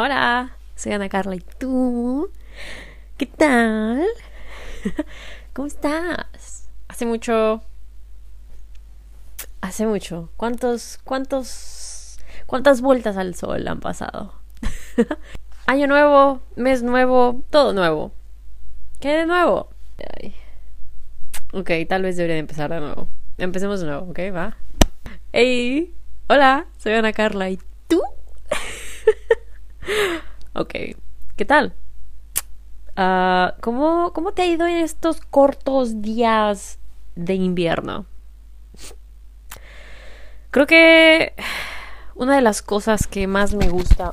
Hola, soy Ana Carla y tú. ¿Qué tal? ¿Cómo estás? Hace mucho. Hace mucho. ¿Cuántos. cuántos. cuántas vueltas al sol han pasado? Año nuevo, mes nuevo, todo nuevo. ¿Qué de nuevo? Ay. Ok, tal vez debería empezar de nuevo. Empecemos de nuevo, ¿ok? Va. Hey, hola, soy Ana Carla y tú. Ok, ¿qué tal? Ah, ¿cómo, ¿Cómo te ha ido en estos cortos días de invierno? Creo que una de las cosas que más me gusta,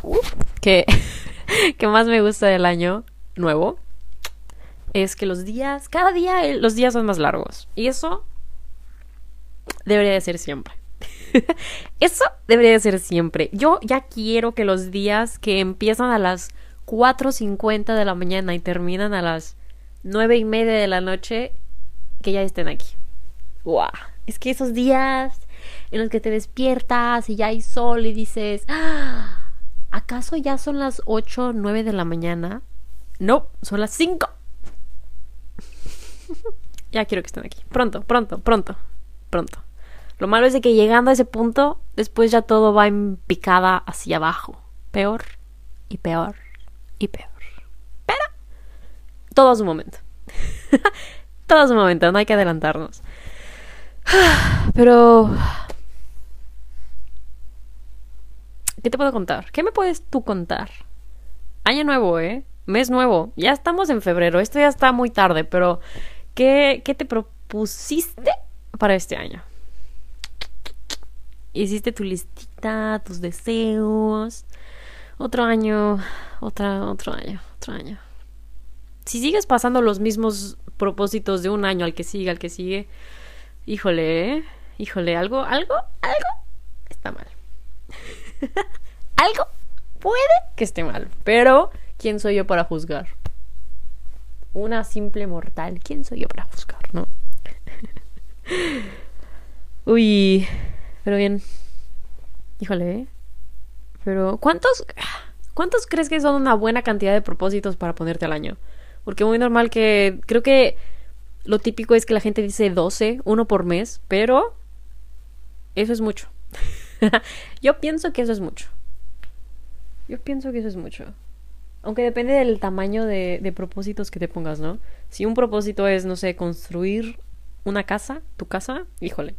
que, que más me gusta del año nuevo, es que los días, cada día eh, los días son más largos. Y eso debería de ser siempre. Eso debería de ser siempre. Yo ya quiero que los días que empiezan a las 4.50 de la mañana y terminan a las nueve y media de la noche, que ya estén aquí. ¡Wow! Es que esos días en los que te despiertas y ya hay sol y dices, ¡Ah! ¿acaso ya son las 8 o 9 de la mañana? No, son las 5. ya quiero que estén aquí. Pronto, pronto, pronto, pronto. Lo malo es de que llegando a ese punto, después ya todo va en picada hacia abajo. Peor y peor y peor. Pero todo a su momento. todo a su momento, no hay que adelantarnos. Pero... ¿Qué te puedo contar? ¿Qué me puedes tú contar? Año nuevo, ¿eh? Mes nuevo. Ya estamos en febrero. Esto ya está muy tarde, pero ¿qué, qué te propusiste para este año? Hiciste tu listita, tus deseos. Otro año, otra, otro año, otro año. Si sigues pasando los mismos propósitos de un año al que sigue, al que sigue, híjole, ¿eh? híjole, algo, algo, algo está mal. algo puede que esté mal, pero ¿quién soy yo para juzgar? Una simple mortal, ¿quién soy yo para juzgar, no? Uy, pero bien. Híjole, ¿eh? Pero, ¿cuántos, ¿cuántos crees que son una buena cantidad de propósitos para ponerte al año? Porque muy normal que. Creo que lo típico es que la gente dice 12, uno por mes, pero. Eso es mucho. Yo pienso que eso es mucho. Yo pienso que eso es mucho. Aunque depende del tamaño de, de propósitos que te pongas, ¿no? Si un propósito es, no sé, construir una casa, tu casa, híjole,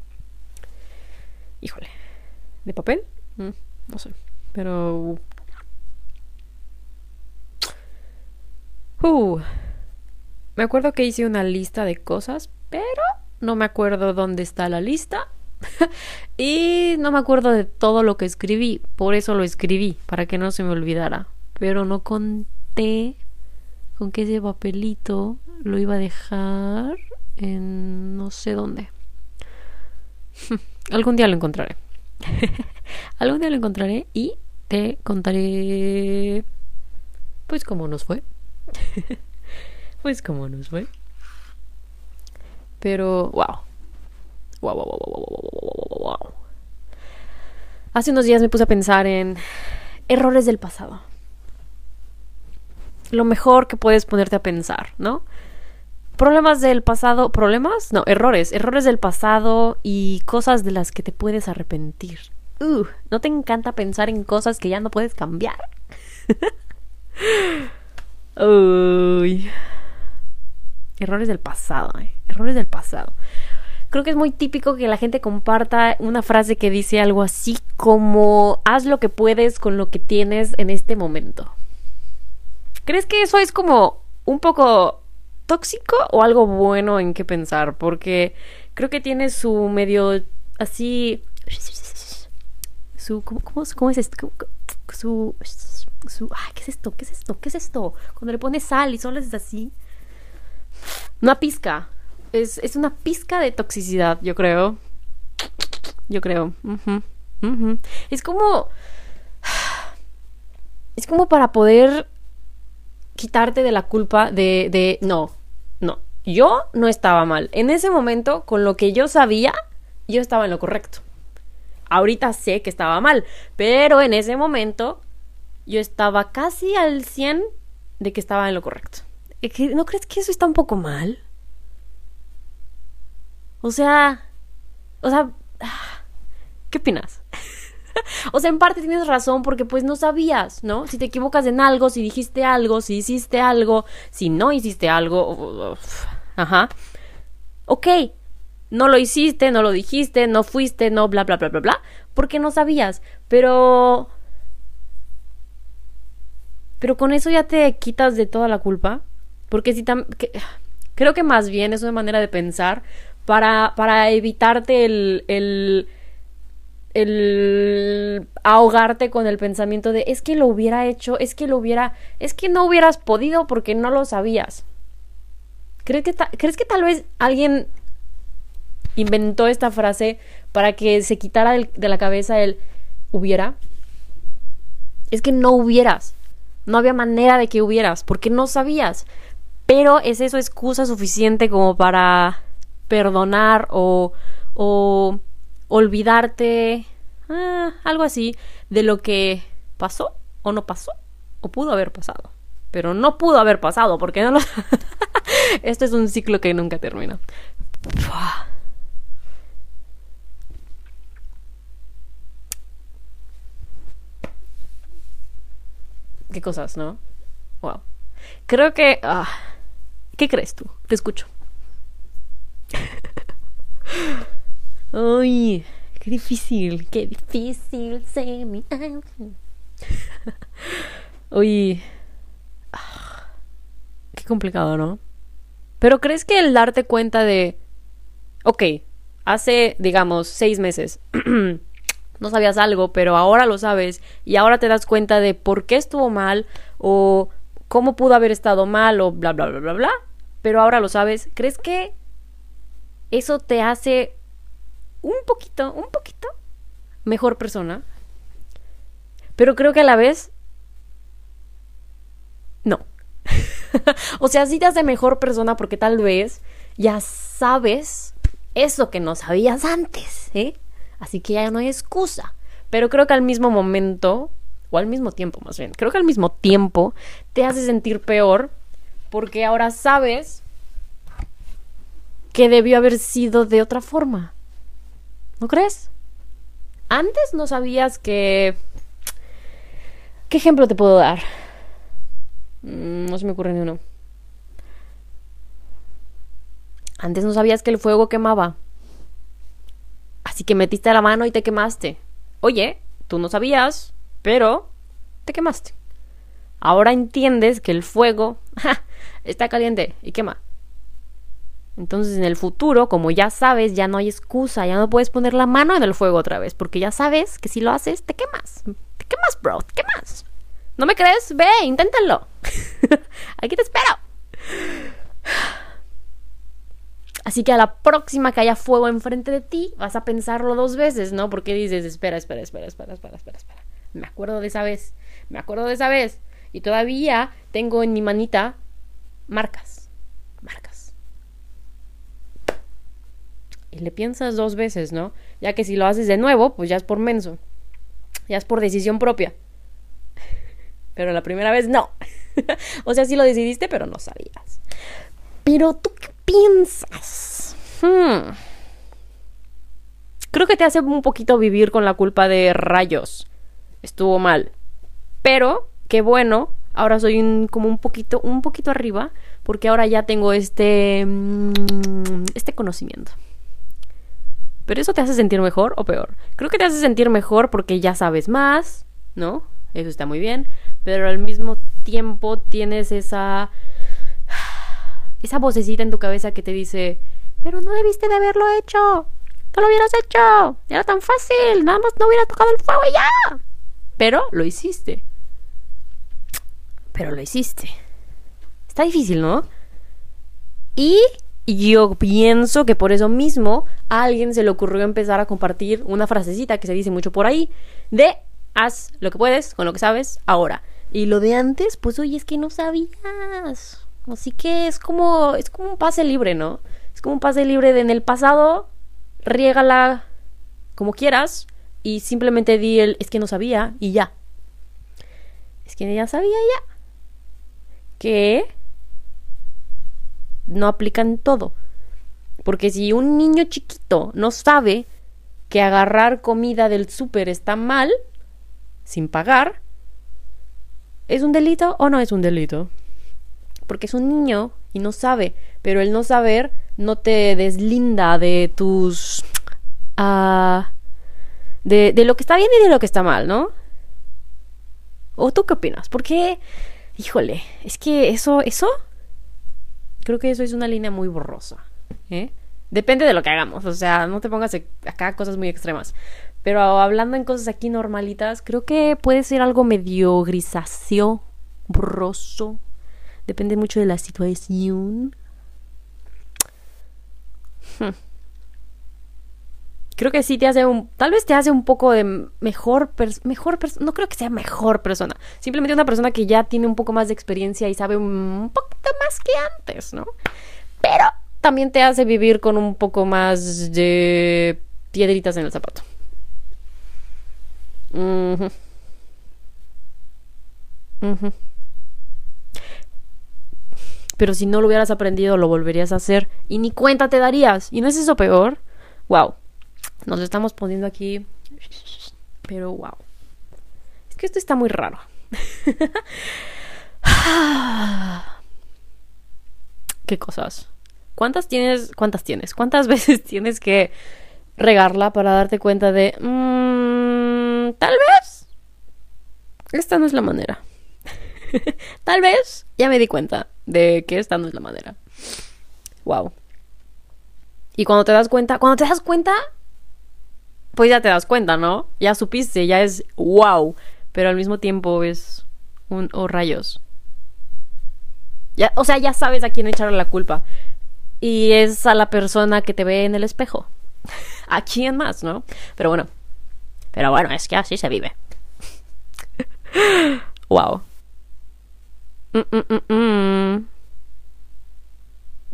Híjole. ¿De papel? Mm, no sé. Pero... Uh, me acuerdo que hice una lista de cosas, pero no me acuerdo dónde está la lista. y no me acuerdo de todo lo que escribí. Por eso lo escribí, para que no se me olvidara. Pero no conté con que ese papelito lo iba a dejar en no sé dónde. Algún día lo encontraré. Algún día lo encontraré y te contaré pues cómo nos fue. pues cómo nos fue. Pero wow. Wow, wow, wow, wow, wow, wow, wow. Hace unos días me puse a pensar en errores del pasado. Lo mejor que puedes ponerte a pensar, ¿no? Problemas del pasado, problemas, no, errores, errores del pasado y cosas de las que te puedes arrepentir. Uh, ¿no te encanta pensar en cosas que ya no puedes cambiar? Uy. Errores del pasado, eh. errores del pasado. Creo que es muy típico que la gente comparta una frase que dice algo así como haz lo que puedes con lo que tienes en este momento. ¿Crees que eso es como un poco tóxico o algo bueno en qué pensar, porque creo que tiene su medio así su ¿cómo, cómo, es esto? Su, su ¿qué es esto? ¿Qué es esto? ¿Qué es esto? Cuando le pones sal y solo es así. Una pizca. Es, es una pizca de toxicidad, yo creo. Yo creo. Es como. Es como para poder quitarte de la culpa de, no, yo no estaba mal. En ese momento, con lo que yo sabía, yo estaba en lo correcto. Ahorita sé que estaba mal, pero en ese momento yo estaba casi al 100 de que estaba en lo correcto. ¿No crees que eso está un poco mal? O sea, o sea, ¿qué opinas? o sea, en parte tienes razón porque pues no sabías, ¿no? Si te equivocas en algo, si dijiste algo, si hiciste algo, si no hiciste algo, ajá. Ok, no lo hiciste, no lo dijiste, no fuiste, no bla bla bla bla bla, porque no sabías, pero pero con eso ya te quitas de toda la culpa, porque si tam creo que más bien es una manera de pensar para, para evitarte el, el, el ahogarte con el pensamiento de es que lo hubiera hecho, es que lo hubiera, es que no hubieras podido porque no lo sabías. ¿Crees que, ¿crees que tal vez alguien inventó esta frase para que se quitara de la cabeza el hubiera? Es que no hubieras. No había manera de que hubieras, porque no sabías. Pero es eso excusa suficiente como para perdonar o, o olvidarte, ah, algo así, de lo que pasó o no pasó o pudo haber pasado. Pero no pudo haber pasado porque no lo... Esto es un ciclo que nunca termina. Qué cosas, ¿no? Wow. Creo que... Ah, ¿Qué crees tú? Te escucho. Uy, qué difícil, qué difícil se me Uy, qué complicado, ¿no? Pero ¿crees que el darte cuenta de, ok, hace, digamos, seis meses, no sabías algo, pero ahora lo sabes y ahora te das cuenta de por qué estuvo mal o cómo pudo haber estado mal o bla, bla, bla, bla, bla, pero ahora lo sabes, ¿crees que eso te hace un poquito, un poquito mejor persona. Pero creo que a la vez... No. o sea, sí te hace mejor persona porque tal vez ya sabes eso que no sabías antes, ¿eh? Así que ya no hay excusa. Pero creo que al mismo momento, o al mismo tiempo más bien, creo que al mismo tiempo te hace sentir peor porque ahora sabes que debió haber sido de otra forma. ¿No crees? Antes no sabías que... ¿Qué ejemplo te puedo dar? Mm, no se me ocurre ni uno. Antes no sabías que el fuego quemaba. Así que metiste la mano y te quemaste. Oye, tú no sabías, pero te quemaste. Ahora entiendes que el fuego está caliente y quema. Entonces en el futuro, como ya sabes, ya no hay excusa, ya no puedes poner la mano en el fuego otra vez, porque ya sabes que si lo haces, te quemas. Te quemas, bro, te quemas. ¿No me crees? Ve, inténtalo. Aquí te espero. Así que a la próxima que haya fuego enfrente de ti, vas a pensarlo dos veces, ¿no? Porque dices, espera, espera, espera, espera, espera, espera, espera. Me acuerdo de esa vez, me acuerdo de esa vez. Y todavía tengo en mi manita marcas, le piensas dos veces, ¿no? Ya que si lo haces de nuevo, pues ya es por menso. Ya es por decisión propia. Pero la primera vez no. o sea, sí lo decidiste, pero no sabías. Pero tú qué piensas? Hmm. Creo que te hace un poquito vivir con la culpa de rayos. Estuvo mal. Pero, qué bueno, ahora soy como un poquito, un poquito arriba, porque ahora ya tengo este, mm, este conocimiento. Pero eso te hace sentir mejor o peor. Creo que te hace sentir mejor porque ya sabes más, ¿no? Eso está muy bien. Pero al mismo tiempo tienes esa. esa vocecita en tu cabeza que te dice. Pero no debiste de haberlo hecho. No lo hubieras hecho. Era tan fácil. Nada más no hubiera tocado el fuego ya. Pero lo hiciste. Pero lo hiciste. Está difícil, ¿no? Y y yo pienso que por eso mismo a alguien se le ocurrió empezar a compartir una frasecita que se dice mucho por ahí de haz lo que puedes con lo que sabes ahora. Y lo de antes, pues oye, es que no sabías. Así que es como es como un pase libre, ¿no? Es como un pase libre de en el pasado riégala como quieras y simplemente di el es que no sabía y ya. Es que ya sabía ya que no aplican todo. Porque si un niño chiquito no sabe que agarrar comida del súper está mal, sin pagar, ¿es un delito o no es un delito? Porque es un niño y no sabe, pero el no saber no te deslinda de tus... Uh, de, de, lo que está bien y de lo que está mal, ¿no? ¿O tú qué opinas? Porque, híjole, es que eso, eso, creo que eso es una línea muy borrosa, ¿eh? Depende de lo que hagamos, o sea, no te pongas acá cosas muy extremas. Pero hablando en cosas aquí normalitas, creo que puede ser algo medio grisáceo, borroso. Depende mucho de la situación. Hmm. Creo que sí te hace un. Tal vez te hace un poco de mejor. mejor no creo que sea mejor persona. Simplemente una persona que ya tiene un poco más de experiencia y sabe un poquito más que antes, ¿no? Pero también te hace vivir con un poco más de piedritas en el zapato. Pero si no lo hubieras aprendido, lo volverías a hacer y ni cuenta te darías. ¿Y no es eso peor? Wow. Nos estamos poniendo aquí. Pero wow. Es que esto está muy raro. ¿Qué cosas? ¿Cuántas tienes? ¿Cuántas tienes? ¿Cuántas veces tienes que regarla para darte cuenta de... Mmm, tal vez... Esta no es la manera. tal vez ya me di cuenta de que esta no es la manera. Wow. Y cuando te das cuenta, cuando te das cuenta, pues ya te das cuenta, ¿no? Ya supiste, ya es wow. Pero al mismo tiempo es un oh rayos. Ya, o sea, ya sabes a quién echarle la culpa. Y es a la persona que te ve en el espejo. ¿A quién más, no? Pero bueno. Pero bueno, es que así se vive. wow. Mm, mm, mm,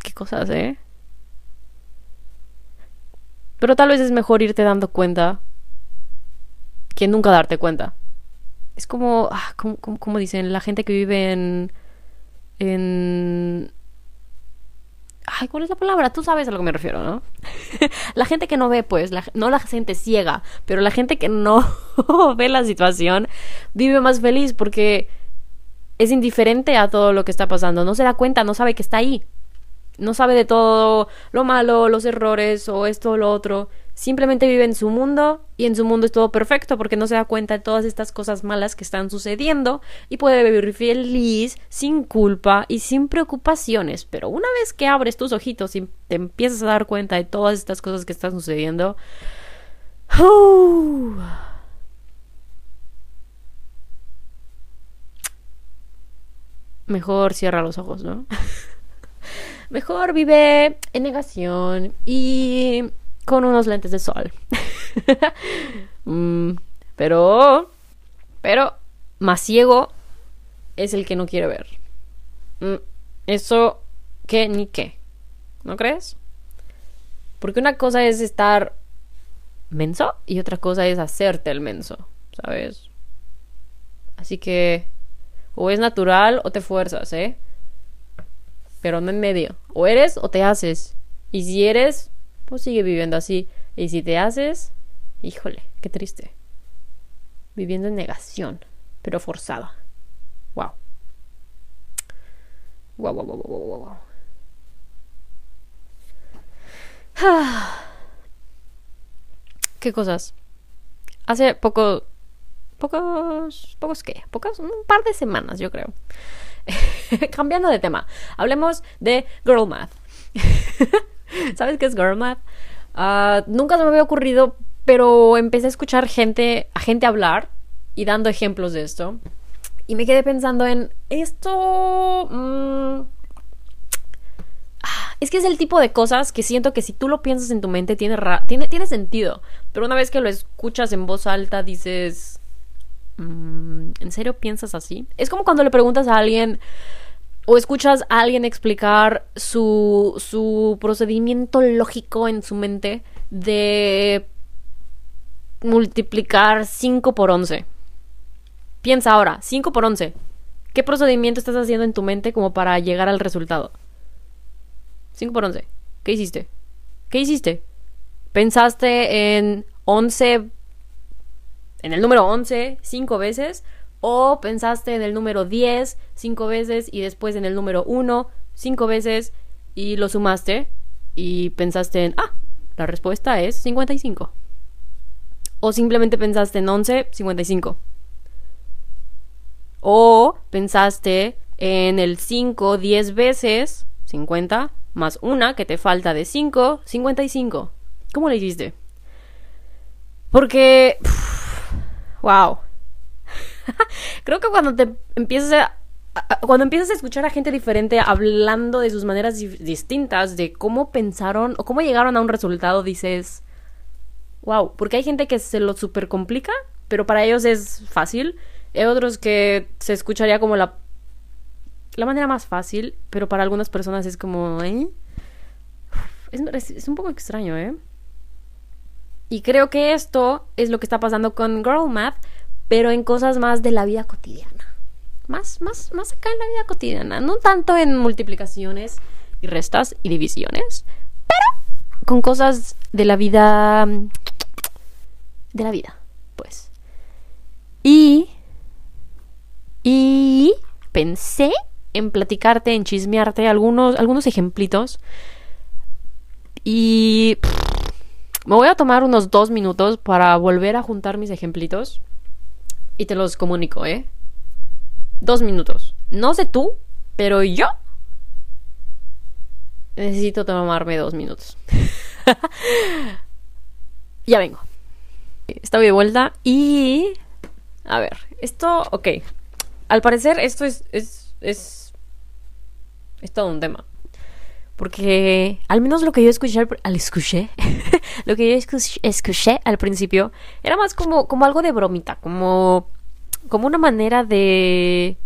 Qué cosas, ¿eh? Pero tal vez es mejor irte dando cuenta que nunca darte cuenta. Es como, ah, como, como dicen, la gente que vive en, en Ay, ¿cuál es la palabra? Tú sabes a lo que me refiero, ¿no? la gente que no ve, pues, no la gente ciega, pero la gente que no ve la situación vive más feliz porque es indiferente a todo lo que está pasando, no se da cuenta, no sabe que está ahí no sabe de todo lo malo, los errores o esto o lo otro. Simplemente vive en su mundo y en su mundo es todo perfecto porque no se da cuenta de todas estas cosas malas que están sucediendo y puede vivir feliz, sin culpa y sin preocupaciones. Pero una vez que abres tus ojitos y te empiezas a dar cuenta de todas estas cosas que están sucediendo, mejor cierra los ojos, ¿no? Mejor vive en negación y con unos lentes de sol. Mm, pero, pero, más ciego es el que no quiere ver. Mm, eso, ¿qué ni qué? ¿No crees? Porque una cosa es estar menso y otra cosa es hacerte el menso, ¿sabes? Así que o es natural o te fuerzas, ¿eh? Pero no en medio. O eres o te haces. Y si eres, pues sigue viviendo así. Y si te haces, híjole, qué triste. Viviendo en negación, pero forzada. Wow. Wow, wow, wow, wow, wow, ¿Qué cosas? Hace poco. Pocos. ¿Pocos qué? Pocos. Un par de semanas, yo creo. Cambiando de tema, hablemos de Girl Math. ¿Sabes qué es Girl Math? Ah, nunca se me había ocurrido, pero empecé a escuchar gente, a gente hablar y dando ejemplos de esto. Y me quedé pensando en esto. Mm, ah, es que es el tipo de cosas que siento que si tú lo piensas en tu mente tiene, tiene, tiene sentido. Pero una vez que lo escuchas en voz alta dices, ¿en serio piensas así? Es como cuando le preguntas a alguien o escuchas a alguien explicar su, su procedimiento lógico en su mente de multiplicar 5 por 11. Piensa ahora, 5 por 11. ¿Qué procedimiento estás haciendo en tu mente como para llegar al resultado? 5 por 11. ¿Qué hiciste? ¿Qué hiciste? ¿Pensaste en 11, en el número 11, 5 veces? ¿O pensaste en el número 10, 5 veces y después en el número 1, 5 veces y lo sumaste y pensaste en, ah, la respuesta es 55? ¿O simplemente pensaste en 11, 55? O pensaste en el 5 10 veces, 50, más una que te falta de 5, 55. ¿Cómo le hiciste? Porque... wow. Creo que cuando te empiezas a, Cuando empiezas a escuchar a gente diferente hablando de sus maneras distintas, de cómo pensaron o cómo llegaron a un resultado, dices... Wow, porque hay gente que se lo super complica, pero para ellos es fácil. Hay otros que se escucharía como la, la manera más fácil, pero para algunas personas es como... es un poco extraño, ¿eh? Y creo que esto es lo que está pasando con Girl Math, pero en cosas más de la vida cotidiana. Más, más, más acá en la vida cotidiana. No tanto en multiplicaciones y restas y divisiones, pero con cosas de la vida. de la vida, pues. Y y pensé en platicarte, en chismearte algunos, algunos ejemplitos. Y me voy a tomar unos dos minutos para volver a juntar mis ejemplitos. Y te los comunico, ¿eh? Dos minutos. No sé tú, pero yo necesito tomarme dos minutos. ya vengo. Estoy de vuelta y... A ver, esto, ok. Al parecer esto es, es, es, es todo un tema. Porque al menos lo que yo escuché al, escuché, lo que yo escuché, escuché, al principio era más como, como algo de bromita, como, como una manera de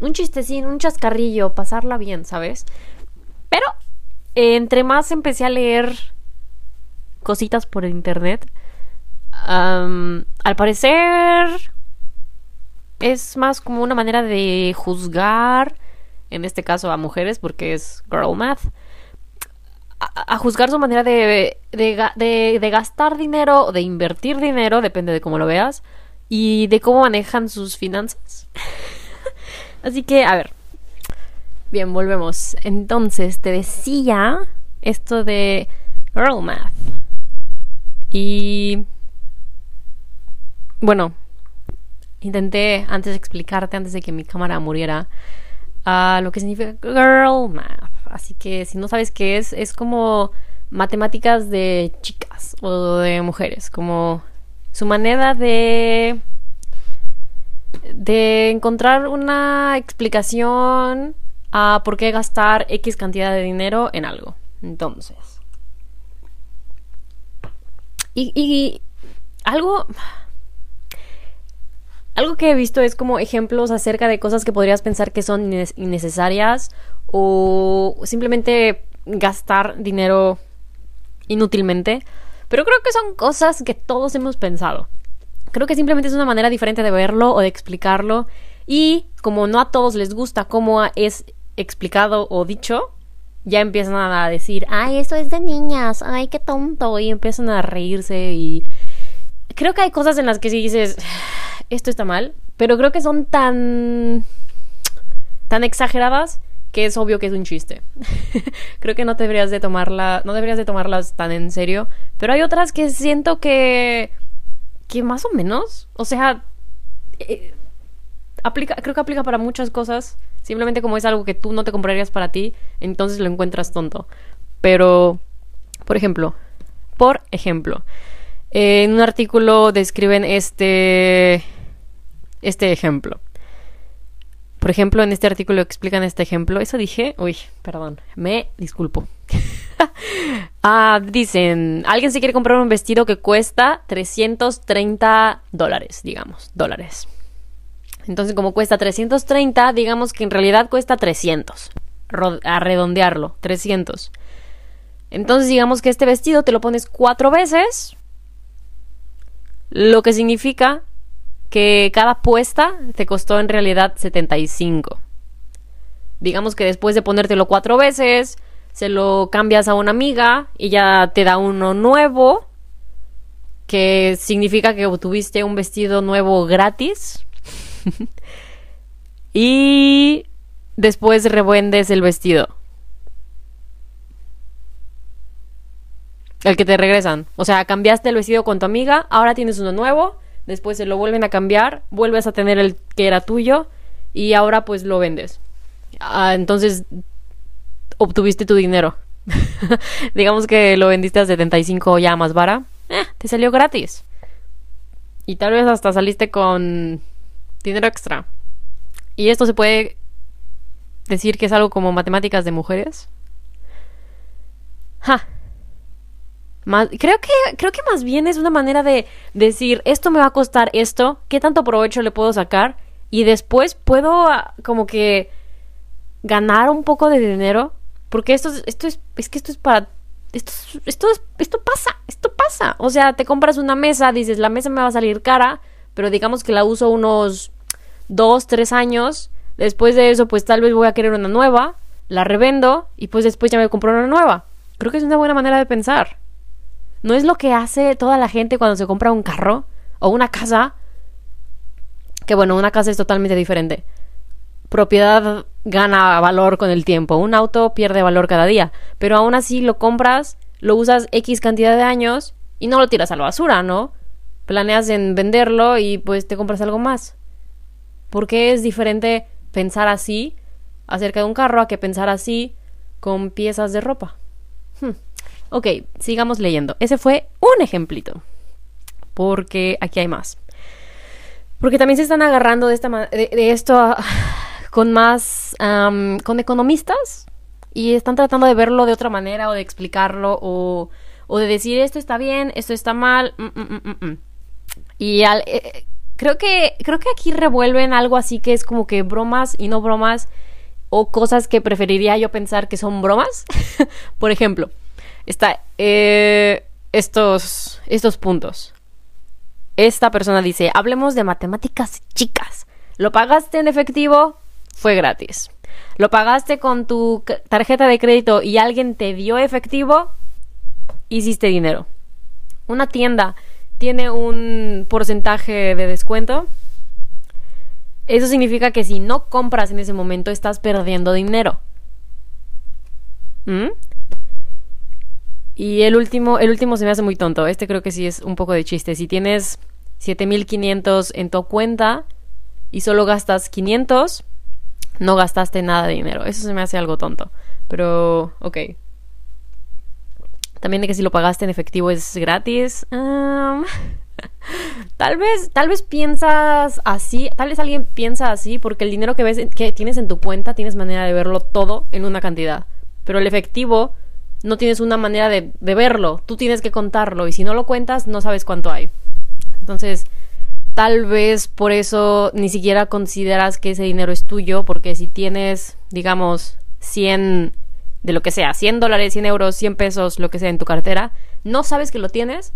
un chistecín, un chascarrillo, pasarla bien, ¿sabes? Pero entre más empecé a leer cositas por internet, al parecer es más como una manera de juzgar, en este caso a mujeres, porque es girl math, a, juzgar su manera de, de, de, gastar dinero o de invertir dinero, depende de cómo lo veas, y de cómo manejan sus finanzas. Así que, a ver. Bien, volvemos. Entonces, te decía esto de girl math. Y... Bueno, intenté antes de explicarte, antes de que mi cámara muriera, uh, lo que significa girl math. Así que si no sabes qué es, es como matemáticas de chicas o de mujeres, como su manera de de encontrar una explicación a por qué gastar X cantidad de dinero en algo. Entonces. Y, y algo algo que he visto es como ejemplos acerca de cosas que podrías pensar que son innecesarias o simplemente gastar dinero inútilmente. Pero creo que son cosas que todos hemos pensado. Creo que simplemente es una manera diferente de verlo o de explicarlo. Y como no a todos les gusta cómo es explicado o dicho, ya empiezan a decir, ay, esto es de niñas, ay, qué tonto. Y empiezan a reírse y... Creo que hay cosas en las que si dices, esto está mal, pero creo que son tan tan exageradas que es obvio que es un chiste. creo que no deberías de tomarla, no deberías de tomarlas tan en serio, pero hay otras que siento que que más o menos, o sea, eh, aplica, creo que aplica para muchas cosas, simplemente como es algo que tú no te comprarías para ti, entonces lo encuentras tonto. Pero por ejemplo, por ejemplo, en un artículo describen este este ejemplo. Por ejemplo, en este artículo explican este ejemplo. Eso dije. Uy, perdón. Me disculpo. ah, dicen, alguien se quiere comprar un vestido que cuesta 330 dólares, digamos, dólares. Entonces, como cuesta 330, digamos que en realidad cuesta 300. A redondearlo, 300. Entonces, digamos que este vestido te lo pones cuatro veces. Lo que significa que cada puesta te costó en realidad 75. Digamos que después de ponértelo cuatro veces, se lo cambias a una amiga y ya te da uno nuevo, que significa que obtuviste un vestido nuevo gratis. y después revendes el vestido. El que te regresan. O sea, cambiaste el vestido con tu amiga, ahora tienes uno nuevo, después se lo vuelven a cambiar, vuelves a tener el que era tuyo y ahora pues lo vendes. Ah, entonces obtuviste tu dinero. Digamos que lo vendiste a 75 ya más vara. Eh, te salió gratis. Y tal vez hasta saliste con dinero extra. Y esto se puede decir que es algo como matemáticas de mujeres. Ja. Creo, que, creo que más bien es una manera de decir, esto me va a costar esto, qué tanto provecho le puedo sacar y después puedo ah, como que ganar un poco de dinero, porque esto, esto es, es que esto es para esto, esto, esto pasa, esto pasa. O sea, te compras una mesa, dices, la mesa me va a salir cara, pero digamos que la uso unos dos, tres años. Después de eso, pues tal vez voy a querer una nueva, la revendo y pues después ya me compro una nueva. Creo que es una buena manera de pensar. No es lo que hace toda la gente cuando se compra un carro o una casa. Que bueno, una casa es totalmente diferente. Propiedad gana valor con el tiempo. Un auto pierde valor cada día. Pero aún así lo compras, lo usas X cantidad de años y no lo tiras a la basura, ¿no? Planeas en venderlo y pues te compras algo más. ¿Por qué es diferente pensar así acerca de un carro a que pensar así con piezas de ropa? Hmm. Ok, sigamos leyendo. Ese fue un ejemplito. Porque aquí hay más. Porque también se están agarrando de, esta de, de esto con más, con economistas y están tratando de verlo de otra manera o de explicarlo o, de decir esto está bien, esto está mal. Mm, mm, mm, y al, eh, creo que creo que aquí revuelven algo así que es como que bromas y no bromas o cosas que preferiría yo pensar que son bromas. Por ejemplo, está eh, estos estos puntos. Esta persona dice, hablemos de matemáticas chicas. ¿Lo pagaste en efectivo? fue gratis. Lo pagaste con tu tarjeta de crédito y alguien te dio efectivo, hiciste dinero. Una tienda tiene un porcentaje de descuento. Eso significa que si no compras en ese momento estás perdiendo dinero. ¿Mm? Y el último, el último se me hace muy tonto. Este creo que sí es un poco de chiste. Si tienes 7500 en tu cuenta y solo gastas 500, no gastaste nada de dinero. Eso se me hace algo tonto. Pero, ok. También de que si lo pagaste en efectivo es gratis. tal vez, tal vez piensas así, tal vez alguien piensa así porque el dinero que ves que tienes en tu cuenta tienes manera de verlo todo en una cantidad. Pero el efectivo no tienes una manera de, verlo. Tú tienes que contarlo y si no lo cuentas no sabes cuánto hay. Entonces, tal vez por eso ni siquiera consideras que ese dinero es tuyo, porque si tienes, digamos, 100 de lo que sea, 100 dólares, 100 euros, 100 pesos, lo que sea en tu cartera, no sabes que lo tienes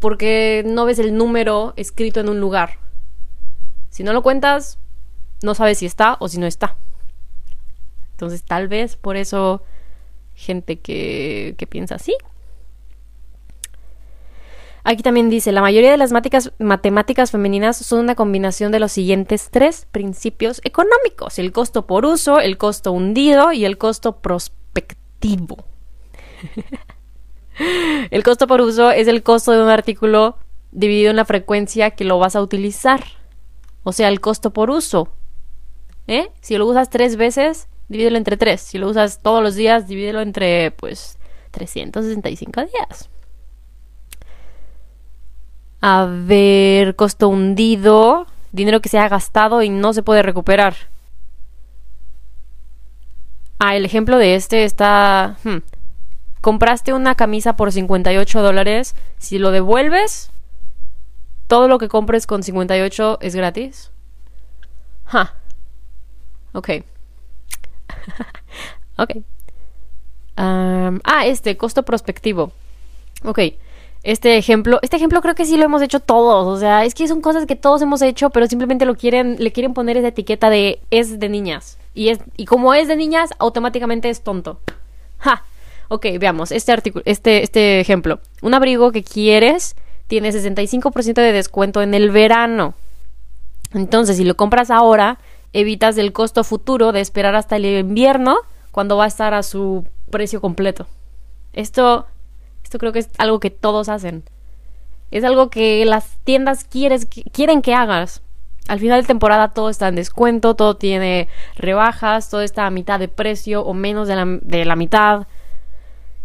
porque no ves el número escrito en un lugar. Si no lo cuentas, no sabes si está o si no está. Entonces tal vez por eso gente que, que piensa así Aquí también dice, la mayoría de las matemáticas femeninas son una combinación de los siguientes tres principios económicos, el costo por uso, el costo hundido y el costo prospectivo. el costo por uso es el costo de un artículo dividido en la frecuencia que lo vas a utilizar. O sea, el costo por uso. ¿Eh? Si lo usas tres veces, divídelo entre tres. Si lo usas todos los días, divídelo entre, pues, 365 días. A ver, costo hundido, dinero que se ha gastado y no se puede recuperar. Ah, el ejemplo de este está... Hmm, compraste una camisa por 58 dólares. Si lo devuelves, todo lo que compres con 58 es gratis. Ja. Ok. ok. ah, este, costo prospectivo. Ok. este ejemplo, este ejemplo creo que sí lo hemos hecho todos, o sea, es que son cosas que todos hemos hecho, pero simplemente lo quieren, le quieren poner esa etiqueta de es de niñas. Y es, y como es de niñas, automáticamente es tonto. Ja. Ok, veamos, este artículo, este, este ejemplo. Un abrigo que quieres tiene 65% de descuento en el verano. Entonces, si lo compras ahora, evitas el costo futuro de esperar hasta el invierno cuando va a estar a su precio completo. Esto esto creo que es algo que todos hacen. Es algo que las tiendas quieren que hagas. Al final de temporada todo está en descuento, todo tiene rebajas, todo está a mitad de precio o menos de la, de la mitad.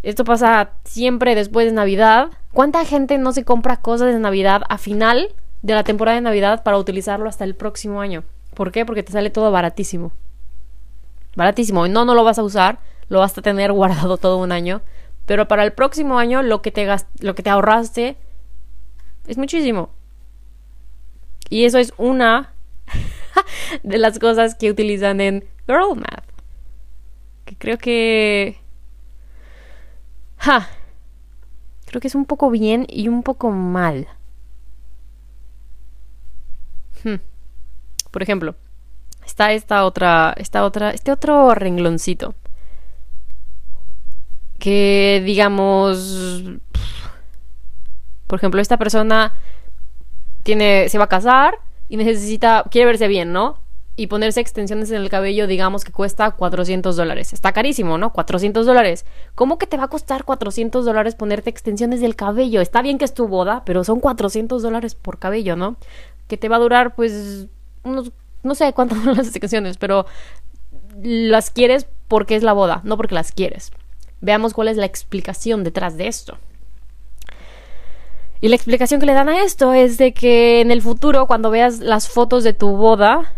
Esto pasa siempre después de Navidad. ¿Cuánta gente no se compra cosas de Navidad a final de la temporada de Navidad para utilizarlo hasta el próximo año? ¿Por qué? Porque te sale todo baratísimo. Baratísimo. No, no lo vas a usar, lo vas a tener guardado todo un año. Pero para el próximo año lo que te, lo que te ahorraste es muchísimo. Y eso es una de las cosas que utilizan en Girl Math. Que creo que... Ja. Creo que es un poco bien y un poco mal. Hmm. Por ejemplo, está esta otra, esta otra, este otro rengloncito que digamos, por ejemplo, esta persona tiene, se va a casar y necesita, quiere verse bien, ¿no? Y ponerse extensiones en el cabello, digamos que cuesta 400 dólares. Está carísimo, ¿no? 400 dólares. ¿Cómo que te va a costar 400 dólares ponerte extensiones del cabello? Está bien que es tu boda, pero son 400 dólares por cabello, ¿no? Que te va a durar, pues, no sé cuántas son las extensiones, pero las quieres porque es la boda, no porque las quieres. Veamos cuál es la explicación detrás de esto. Y la explicación que le dan a esto es de que en el futuro, cuando veas las fotos de tu boda,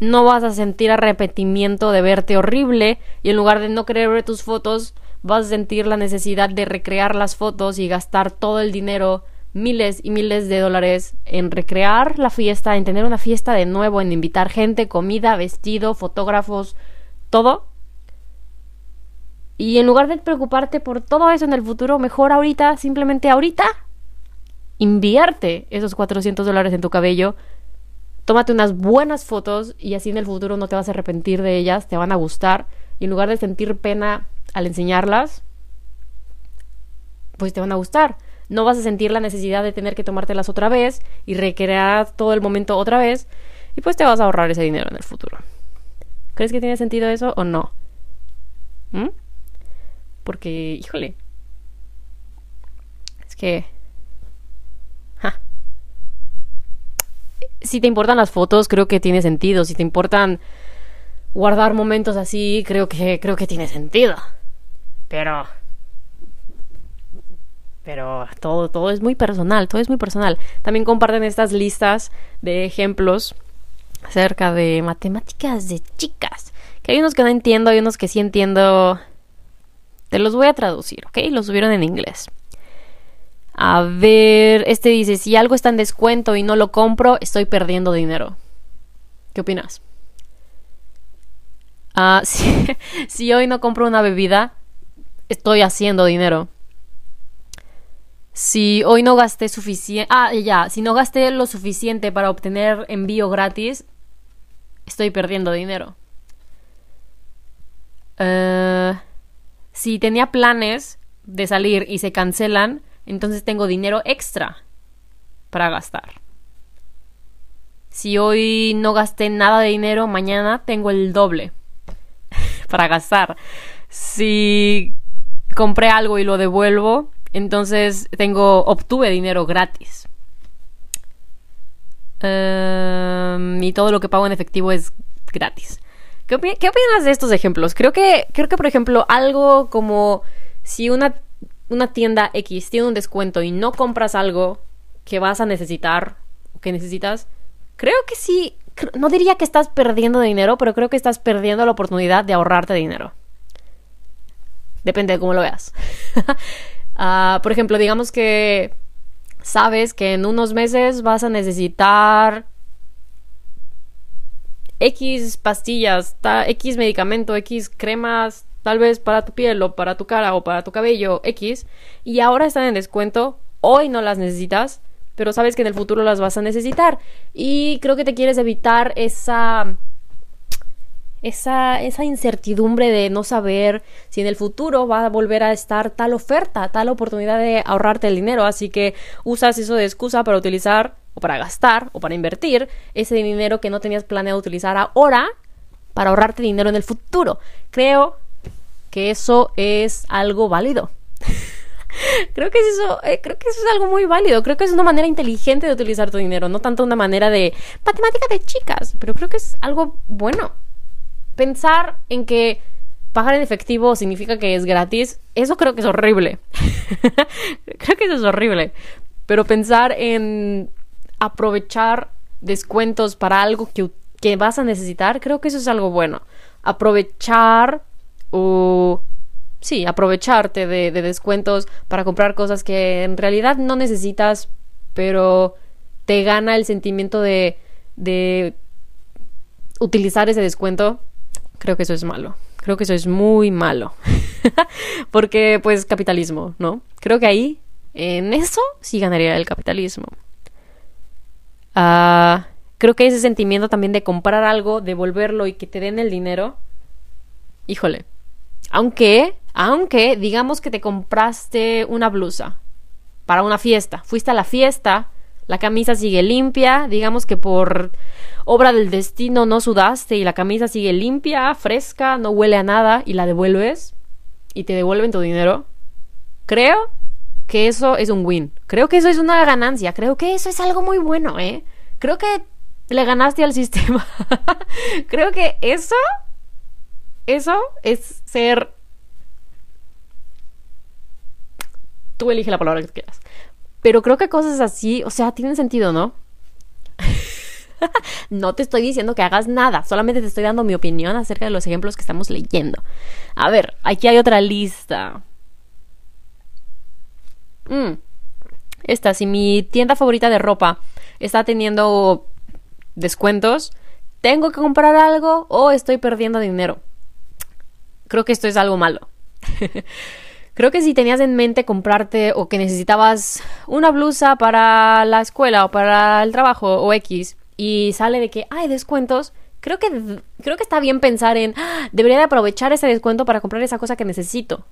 no vas a sentir arrepentimiento de verte horrible y en lugar de no querer ver tus fotos, vas a sentir la necesidad de recrear las fotos y gastar todo el dinero, miles y miles de dólares en recrear la fiesta, en tener una fiesta de nuevo, en invitar gente, comida, vestido, fotógrafos, todo y en lugar de preocuparte por todo eso en el futuro, mejor ahorita, simplemente ahorita, invierte esos 400 dólares en tu cabello, tómate unas buenas fotos y así en el futuro no te vas a arrepentir de ellas, te van a gustar. Y en lugar de sentir pena al enseñarlas, pues te van a gustar. No vas a sentir la necesidad de tener que tomártelas otra vez y recrear todo el momento otra vez y pues te vas a ahorrar ese dinero en el futuro. ¿Crees que tiene sentido eso o no? ¿Mm? Porque, híjole. Es que... Si te importan las fotos, creo que tiene sentido. Si te importan guardar momentos así, creo que, creo que tiene sentido. Pero... Pero todo, todo es muy personal, todo es muy personal. También comparten estas listas de ejemplos acerca de matemáticas de chicas. Que hay unos que no entiendo, hay unos que sí entiendo te los voy a traducir, ¿ok? Los subieron en inglés. A ver, este dice, si algo está en descuento y no lo compro, estoy perdiendo dinero. ¿Qué opinas? Ah, si, si hoy no compro una bebida, estoy haciendo dinero. Si hoy no gasté suficiente... Ah, ya, si no gasté lo suficiente para obtener envío gratis, estoy perdiendo dinero. Eh si tenía planes de salir y se cancelan, entonces tengo dinero extra para gastar. Si hoy no gasté nada de dinero, mañana tengo el doble para gastar. Si compré algo y lo devuelvo, entonces tengo obtuve dinero gratis. Em, y todo lo que pago en efectivo es gratis. ¿Qué, opinas de estos ejemplos? Creo que, creo que, por ejemplo, algo como si una, una tienda X tiene un descuento y no compras algo que vas a necesitar o que necesitas, creo que sí, no diría que estás perdiendo dinero, pero creo que estás perdiendo la oportunidad de ahorrarte dinero. Depende de cómo lo veas. Ah, por ejemplo, digamos que sabes que en unos meses vas a necesitar X pastillas, X medicamento, X cremas, tal vez para tu piel o para tu cara o para tu cabello X, y ahora están en descuento, hoy no las necesitas, pero sabes que en el futuro las vas a necesitar. Y creo que te quieres evitar esa esa, incertidumbre de no saber si en el futuro va a volver a estar tal oferta, tal oportunidad de ahorrarte el dinero. Así que usas eso de excusa para utilizar o para gastar o para invertir ese dinero que no tenías planeado utilizar ahora para ahorrarte dinero en el futuro. Creo que eso es algo válido. creo que es eso, eh, creo que eso es algo muy válido. Creo que es una manera inteligente de utilizar tu dinero, no tanto una manera de matemática de chicas, pero creo que es algo bueno pensar en que pagar en efectivo significa que es gratis, eso creo que es horrible. creo que eso es horrible. Pero pensar en aprovechar descuentos para algo que, que, vas a necesitar, creo que eso es algo bueno. Aprovechar o... Sí, aprovecharte de, de descuentos para comprar cosas que en realidad no necesitas, pero te gana el sentimiento de, de utilizar ese descuento Creo que eso es malo. Creo que eso es muy malo. Porque, pues, capitalismo, ¿no? Creo que ahí, en eso, sí ganaría el capitalismo. Ah, creo que ese sentimiento también de comprar algo, devolverlo y que te den el dinero. Híjole. Aunque, aunque, digamos que te compraste una blusa para una fiesta. Fuiste a la fiesta, la camisa sigue limpia, digamos que por obra del destino no sudaste y la camisa sigue limpia, fresca, no huele a nada y la devuelves y te devuelven tu dinero, creo que eso es un win. Creo que eso es una ganancia. Creo que eso es algo muy bueno, ¿eh? Creo que le ganaste al sistema. creo que eso, eso es ser... Tú elige la palabra que quieras. Pero creo que cosas así, o sea, tienen sentido, ¿no? no te estoy diciendo que hagas nada, solamente te estoy dando mi opinión acerca de los ejemplos que estamos leyendo. A ver, aquí hay otra lista. Mm. Esta, si mi tienda favorita de ropa está teniendo descuentos, ¿tengo que comprar algo o estoy perdiendo dinero? Creo que esto es algo malo. Creo que si tenías en mente comprarte o que necesitabas una blusa para la escuela o para el trabajo o X y sale de que hay descuentos, creo que, creo que está bien pensar en, ah, debería de aprovechar ese descuento para comprar esa cosa que necesito.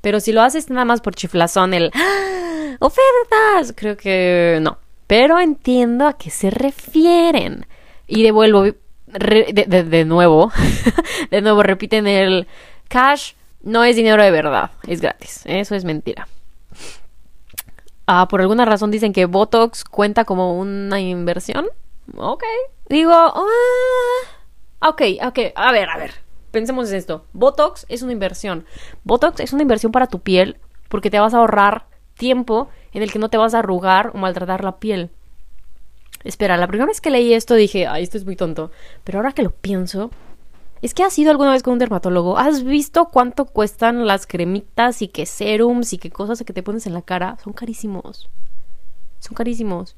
Pero si lo haces nada más por chiflazón, el, ¡Ah, ofertas, creo que no. Pero entiendo a qué se refieren. Y devuelvo, de, de nuevo, de nuevo repiten el cash no es dinero de verdad, es gratis. Eso es mentira. Ah, por alguna razón dicen que Botox cuenta como una inversión. Ok. Digo, ah, ok, ok. A ver, a ver. Pensemos en esto. Botox es una inversión. Botox es una inversión para tu piel porque te vas a ahorrar tiempo en el que no te vas a arrugar o maltratar la piel. Espera, la primera vez que leí esto dije, ay, esto es muy tonto. Pero ahora que lo pienso, es que has ido alguna vez con un dermatólogo. ¿Has visto cuánto cuestan las cremitas y qué serums y qué cosas que te pones en la cara? Son carísimos. Son carísimos.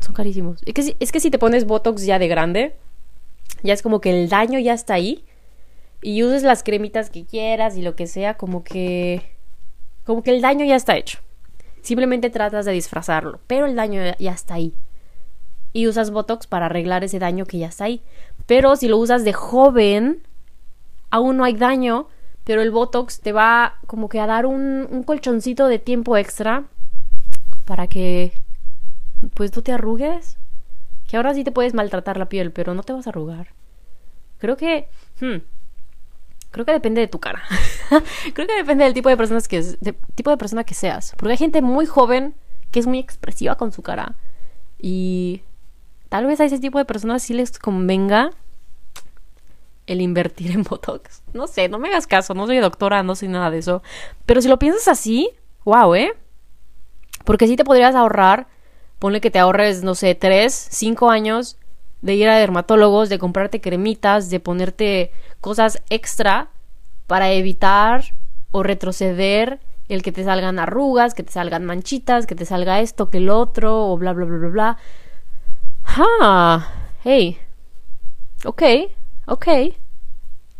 Son carísimos. Es que, es que si te pones Botox ya de grande, ya es como que el daño ya está ahí. Y uses las cremitas que quieras y lo que sea, como que. Como que el daño ya está hecho. Simplemente tratas de disfrazarlo, pero el daño ya está ahí. Y usas Botox para arreglar ese daño que ya está ahí. Pero si lo usas de joven, aún no hay daño, pero el Botox te va como que a dar un, colchoncito de tiempo extra para que pues no te arrugues. Que ahora sí te puedes maltratar la piel, pero no te vas a arrugar. Creo que... Hmm, creo que depende de tu cara. creo que depende del tipo de personas que tipo de persona que seas. Porque hay gente muy joven que es muy expresiva con su cara. Y tal vez a ese tipo de personas sí les convenga el invertir en Botox. No sé, no me hagas caso, no soy doctora, no soy nada de eso. Pero si lo piensas así, wow, ¿eh? Porque sí te podrías ahorrar Ponle que te ahorres, no sé, tres, cinco años de ir a dermatólogos, de comprarte cremitas, de ponerte cosas extra para evitar o retroceder el que te salgan arrugas, que te salgan manchitas, que te salga esto, que el otro, o bla, bla, bla, bla, bla. Ah, hey. Ok, ok.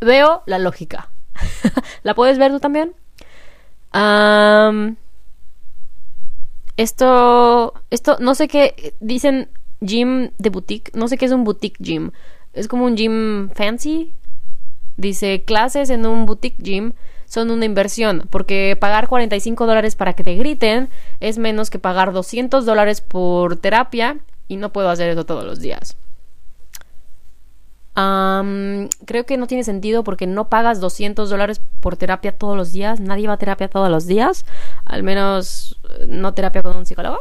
veo la lógica. ¿La puedes ver tú también? Um, esto, esto, no sé qué, dicen gym de boutique, no sé qué es un boutique gym. Es como un gym fancy. Dice, clases en un boutique gym son una inversión, porque pagar 45 dólares para que te griten es menos que pagar 200 dólares por terapia y no puedo hacer eso todos los días. creo que no tiene sentido porque no pagas 200 dólares por terapia todos los días. Nadie va a terapia todos los días. Al menos eh, no terapia con un psicólogo.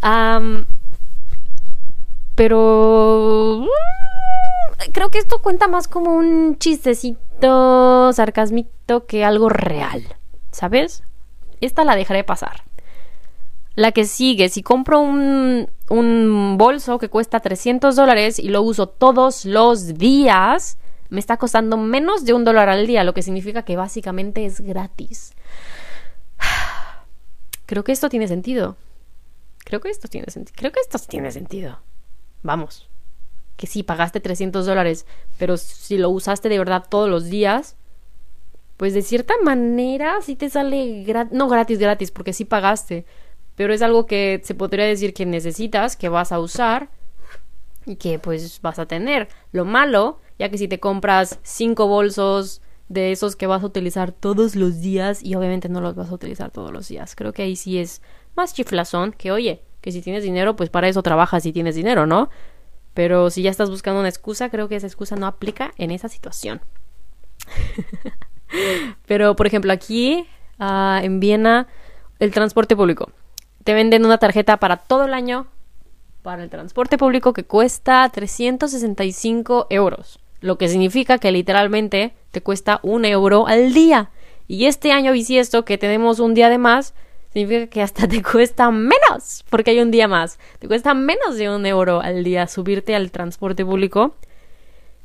pero creo que esto cuenta más como un chistecito, sarcasmito que algo real. ¿Sabes? Esta la dejaré pasar. La que sigue, si compro un, un bolso que cuesta 300 dólares y lo uso todos los días, me está costando menos de un dólar al día, lo que significa que básicamente es gratis. Creo que esto tiene sentido. Creo que esto tiene sentido. Creo que esto tiene sentido. Vamos que sí, pagaste 300 dólares, pero si lo usaste de verdad todos los días, pues de cierta manera sí te sale gratis, no gratis, gratis, porque sí pagaste, pero es algo que se podría decir que necesitas, que vas a usar y que pues vas a tener. Lo malo, ya que si te compras cinco bolsos de esos que vas a utilizar todos los días y obviamente no los vas a utilizar todos los días. Creo que ahí sí es más chiflazón que oye, que si tienes dinero, pues para eso trabajas si tienes dinero, ¿no? Pero si ya estás buscando una excusa, creo que esa excusa no aplica en esa situación. Pero, por ejemplo, aquí ah, en Viena, el transporte público. Te venden una tarjeta para todo el año para el transporte público que cuesta 365 euros. Lo que significa que literalmente te cuesta un euro al día. Y este año bisiesto que tenemos un día de más, significa que hasta te cuesta menos, porque hay un día más, te cuesta menos de un euro al día subirte al transporte público.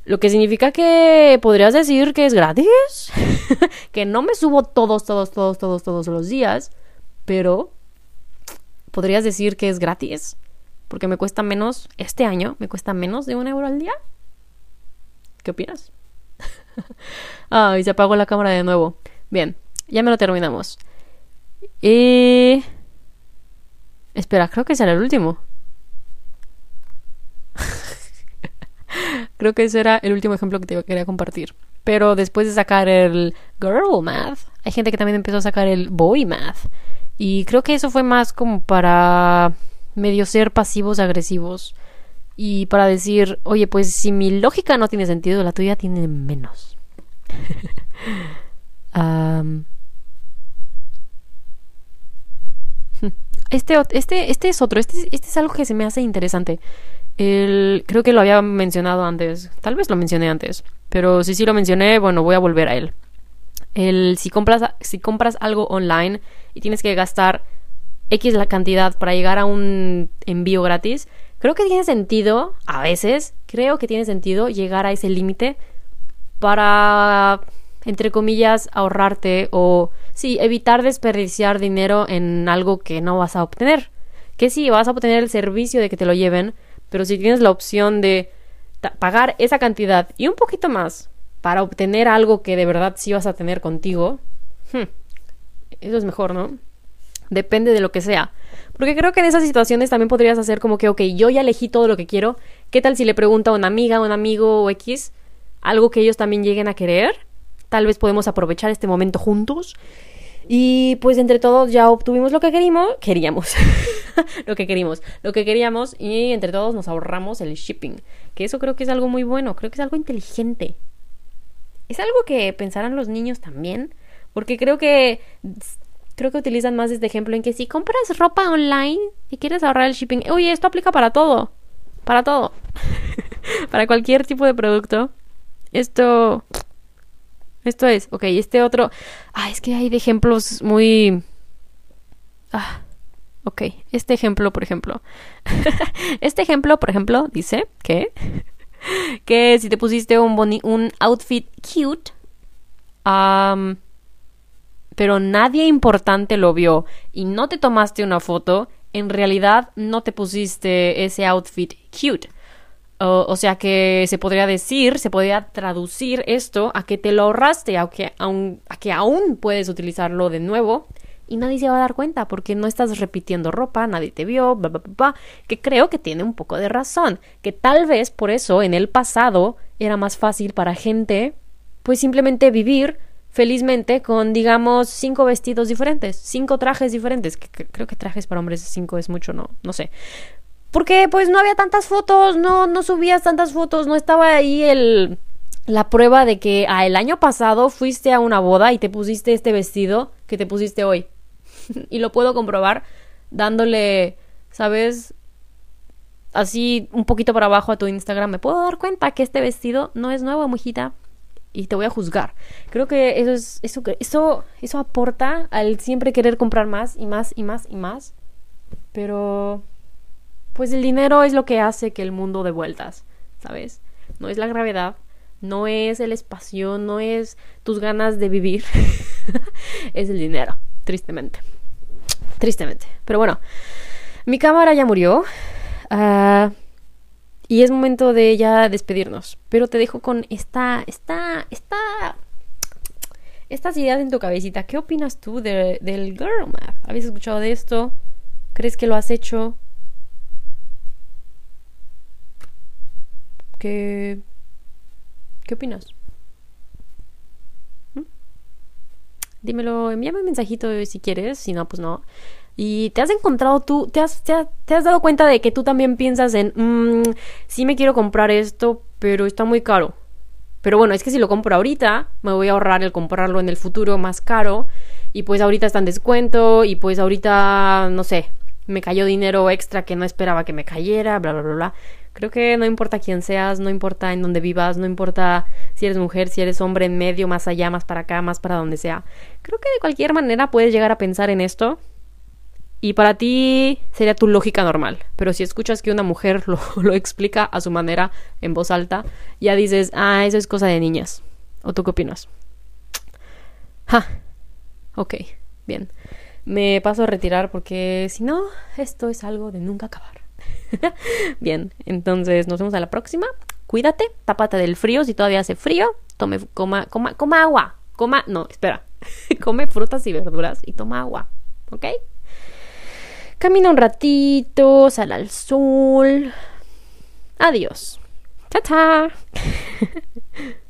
Lo que significa que podrías decir que es gratis, que no me subo todos, todos, todos, todos, todos los días, pero podrías decir que es gratis, porque me cuesta menos, este año me cuesta menos de un euro al día. ¿Qué opinas? Ay, se apagó la cámara de nuevo. Bien, ya me lo terminamos. Y... Espera, creo que será el último. creo que ese era el último ejemplo que te quería compartir. Pero después de sacar el girl math, hay gente que también empezó a sacar el boy math. Y creo que eso fue más como para medio ser pasivos agresivos. Y para decir, oye, pues si mi lógica no tiene sentido, la tuya tiene menos. Este, este, este es otro, este, este es algo que se me hace interesante. El, creo que lo había mencionado antes, tal vez lo mencioné antes, pero si sí lo mencioné, bueno, voy a volver a él. El, si, compras, si compras algo online y tienes que gastar X la cantidad para llegar a un envío gratis, creo que tiene sentido, a veces, creo que tiene sentido llegar a ese límite para, entre comillas, ahorrarte o Sí, evitar desperdiciar dinero en algo que no vas a obtener. Que sí, vas a obtener el servicio de que te lo lleven, pero si tienes la opción de pagar esa cantidad y un poquito más para obtener algo que de verdad sí vas a tener contigo, hmm, eso es mejor, ¿no? Depende de lo que sea. Porque creo que en esas situaciones también podrías hacer como que, ok, yo ya elegí todo lo que quiero. ¿Qué tal si le pregunto a una amiga, un amigo o X algo que ellos también lleguen a querer? Tal vez podemos aprovechar este momento juntos y pues entre todos ya obtuvimos lo que queríamos, queríamos, lo que queríamos, lo que queríamos y entre todos nos ahorramos el shipping, que eso creo que es algo muy bueno, creo que es algo inteligente. Es algo que pensarán los niños también, porque creo que creo que utilizan más este ejemplo en que si compras ropa online y quieres ahorrar el shipping, oye, esto aplica para todo, para todo, para cualquier tipo de producto. Esto esto es, ok, este otro. Ah, es que hay de ejemplos muy. Ah, ok, este ejemplo, por ejemplo. este ejemplo, por ejemplo, dice que. Que si te pusiste un, un outfit cute. pero nadie importante lo vio y no te tomaste una foto, en realidad no te pusiste ese outfit cute. O, sea que se podría decir, se podría traducir esto a que te lo ahorraste, a que, a que aún puedes utilizarlo de nuevo y nadie se va a dar cuenta porque no estás repitiendo ropa, nadie te vio, bla, bla, bla, que creo que tiene un poco de razón, que tal vez por eso en el pasado era más fácil para gente pues simplemente vivir felizmente con digamos cinco vestidos diferentes, cinco trajes diferentes, que creo que trajes para hombres cinco es mucho, no, no sé. Porque pues no había tantas fotos, no, no subías tantas fotos, no estaba ahí el la prueba de que ah, el año pasado fuiste a una boda y te pusiste este vestido que te pusiste hoy. y lo puedo comprobar dándole, ¿sabes? Así un poquito para abajo a tu Instagram. Me puedo dar cuenta que este vestido no es nuevo, mujita. Y te voy a juzgar. Creo que eso es. Eso, eso, eso aporta al siempre querer comprar más y más y más y más. Pero. Pues el dinero es lo que hace que el mundo dé vueltas. ¿Sabes? No es la gravedad. No es el espacio. No es tus ganas de vivir. es el dinero. Tristemente. Tristemente. Pero bueno, mi cámara ya murió. Ah, y es momento de ya despedirnos. Pero te dejo con esta, esta, esta, estas ideas en tu cabecita. ¿Qué opinas tú del Girl? ¿Habéis escuchado de esto? ¿Crees que lo has hecho? ¿Qué, qué opinas? Dímelo, envíame un mensajito si quieres, si no, pues no. Y te has encontrado tú, te has, te, has, dado cuenta de que tú también piensas en, mmm, sí me quiero comprar esto, pero está muy caro. Pero bueno, es que si lo compro ahorita, me voy a ahorrar el comprarlo en el futuro más caro. Y pues ahorita está en descuento y pues ahorita, no sé, me cayó dinero extra que no esperaba que me cayera, bla, bla, bla, bla. Creo que no importa quién seas, no importa en dónde vivas, no importa si eres mujer, si eres hombre, en medio, más allá, más para acá, más para donde sea. Creo que de cualquier manera puedes llegar a pensar en esto y para ti sería tu lógica normal. Pero si escuchas que una mujer lo, explica a su manera, en voz alta, ya dices, ah, eso es cosa de niñas. ¿O tú qué opinas? Ja. Ok, bien. Me paso a retirar porque si no, esto es algo de nunca acabar. Bien, entonces nos vemos a la próxima. Cuídate, tápate del frío si todavía hace frío. Tome, coma, coma, coma agua. Coma, no, espera. Come frutas y verduras y toma agua. ¿Ok? Camina un ratito, sal al sol. Adiós. Chao, chao.